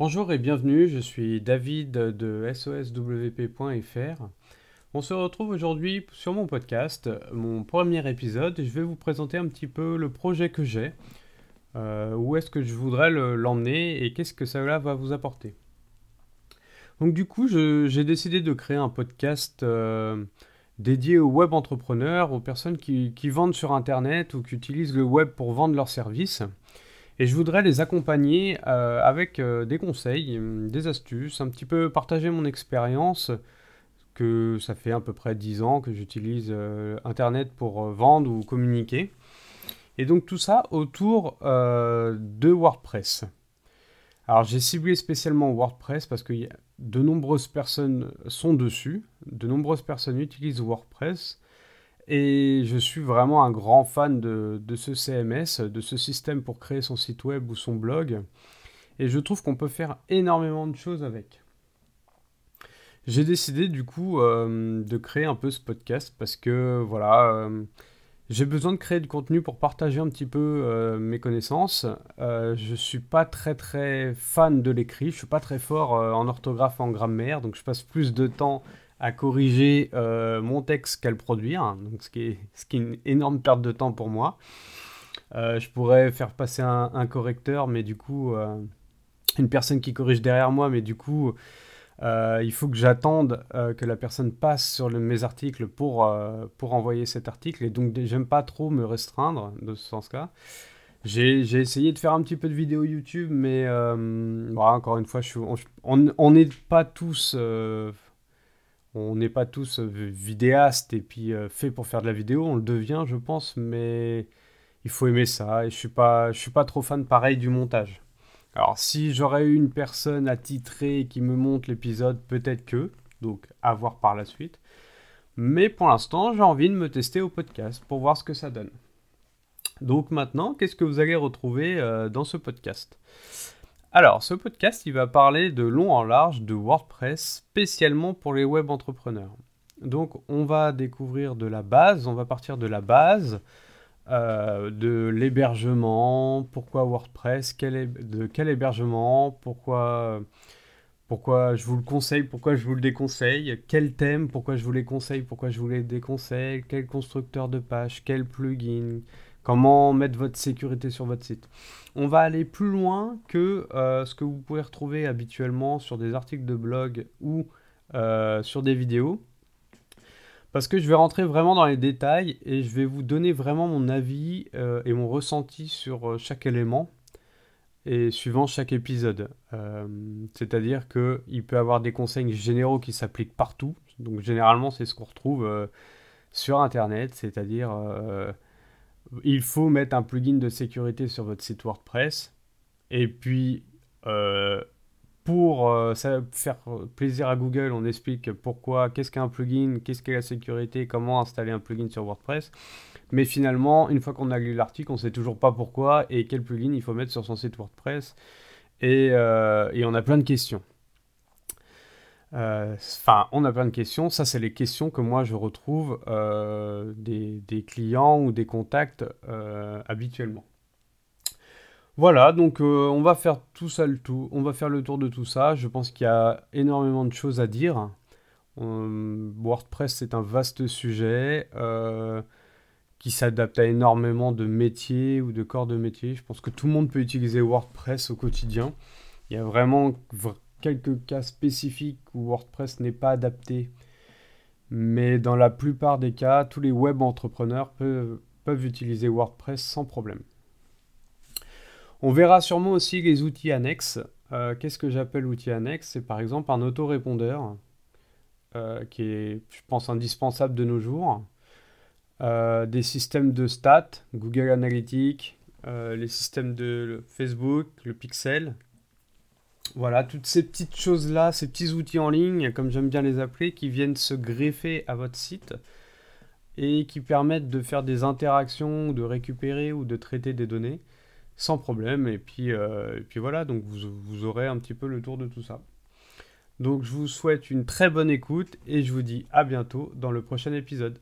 Bonjour et bienvenue, je suis David de soswp.fr. On se retrouve aujourd'hui sur mon podcast, mon premier épisode, et je vais vous présenter un petit peu le projet que j'ai, euh, où est-ce que je voudrais l'emmener et qu'est-ce que cela va vous apporter. Donc du coup, j'ai décidé de créer un podcast euh, dédié aux web entrepreneurs, aux personnes qui, qui, vendent sur Internet ou qui utilisent le web pour vendre leurs services. Et je voudrais les accompagner euh, avec euh, des conseils, hum, des astuces, un petit peu partager mon expérience, que ça fait à peu près 10 ans que j'utilise euh, Internet pour vendre ou communiquer. Et donc tout ça autour de WordPress. Alors j'ai ciblé spécialement WordPress parce que de nombreuses personnes sont dessus, de nombreuses personnes utilisent WordPress. Et je suis vraiment un grand fan de, ce CMS, de ce système pour créer son site web ou son blog. Et je trouve qu'on peut faire énormément de choses avec. J'ai décidé du coup euh, de créer un peu ce podcast parce que voilà, euh, j'ai besoin de créer du contenu pour partager un petit peu euh, mes connaissances. je suis pas très très fan de l'écrit, je suis pas très fort en orthographe, en grammaire, donc je passe plus de temps à corriger euh, mon texte qu'à le produire, hein, donc ce, qui est, ce qui est une énorme perte de temps pour moi. Euh, je pourrais faire passer un, correcteur, mais du coup, euh, une personne qui corrige derrière moi, mais du coup, il faut que j'attende que la personne passe sur mes articles pour, pour envoyer cet article, et donc j'aime pas trop me restreindre de ce sens-là. J'ai essayé de faire un petit peu de vidéo YouTube, mais voilà, encore une fois, on n'est pas tous on n'est pas tous euh, vidéastes et puis euh, fait pour faire de la vidéo, on le devient je pense, mais il faut aimer ça et je suis pas, suis pas trop fan pareil du montage. Alors si j'aurais eu une personne attitrée qui me monte l'épisode, peut-être que, donc à voir par la suite. Mais pour l'instant, j'ai envie de me tester au podcast pour voir ce que ça donne. Donc maintenant, qu'est-ce que vous allez retrouver euh, dans ce podcast? Alors, ce podcast, il va parler de long en large de WordPress, spécialement pour les web entrepreneurs. Donc, on va découvrir de la base, on va partir de la base, euh, de l'hébergement, pourquoi WordPress, de quel hébergement, pourquoi, pourquoi je vous le conseille, pourquoi je vous le déconseille, quel thème, pourquoi je vous les conseille, pourquoi je vous les déconseille, quel constructeur de page, quel plugin, comment mettre votre sécurité sur votre site. On va aller plus loin que euh, ce que vous pouvez retrouver habituellement sur des articles de blog ou euh, sur des vidéos. Parce que je vais rentrer vraiment dans les détails et je vais vous donner vraiment mon avis euh, et mon ressenti sur chaque élément et suivant chaque épisode. C'est-à-dire qu'il peut y avoir des conseils généraux qui s'appliquent partout. Donc généralement c'est ce qu'on retrouve sur Internet, c'est-à-dire il faut mettre un plugin de sécurité sur votre site WordPress. Et puis, euh, pour euh, faire plaisir à Google, on explique pourquoi, qu'est-ce qu'un plugin, qu'est-ce qu'est la sécurité, comment installer un plugin sur WordPress. Mais finalement, une fois qu'on a lu l'article, on ne sait toujours pas pourquoi et quel plugin il faut mettre sur son site WordPress. et euh, on a plein de questions. Euh, enfin, on a plein de questions. Ça, c'est les questions que moi je retrouve euh, des, clients ou des contacts euh, habituellement. Voilà, donc on va faire tout ça le tout. On va faire le tour de tout ça. Je pense qu'il y a énormément de choses à dire. WordPress, c'est un vaste sujet qui s'adapte à énormément de métiers ou de corps de métier. Je pense que tout le monde peut utiliser WordPress au quotidien. Il y a vraiment quelques cas spécifiques où WordPress n'est pas adapté. Mais dans la plupart des cas, tous les web entrepreneurs peuvent, utiliser WordPress sans problème. On verra sûrement aussi les outils annexes. Euh, qu'est-ce que j'appelle outils annexes C'est par exemple un autorépondeur euh, qui est, je pense, indispensable de nos jours. Euh, des systèmes de stats, Google Analytics, les systèmes de Facebook, le Pixel, voilà, toutes ces petites choses-là, ces petits outils en ligne, comme j'aime bien les appeler, qui viennent se greffer à votre site et qui permettent de faire des interactions, de récupérer ou de traiter des données sans problème. Et puis, euh, voilà, donc vous aurez un petit peu le tour de tout ça. Donc je vous souhaite une très bonne écoute et je vous dis à bientôt dans le prochain épisode.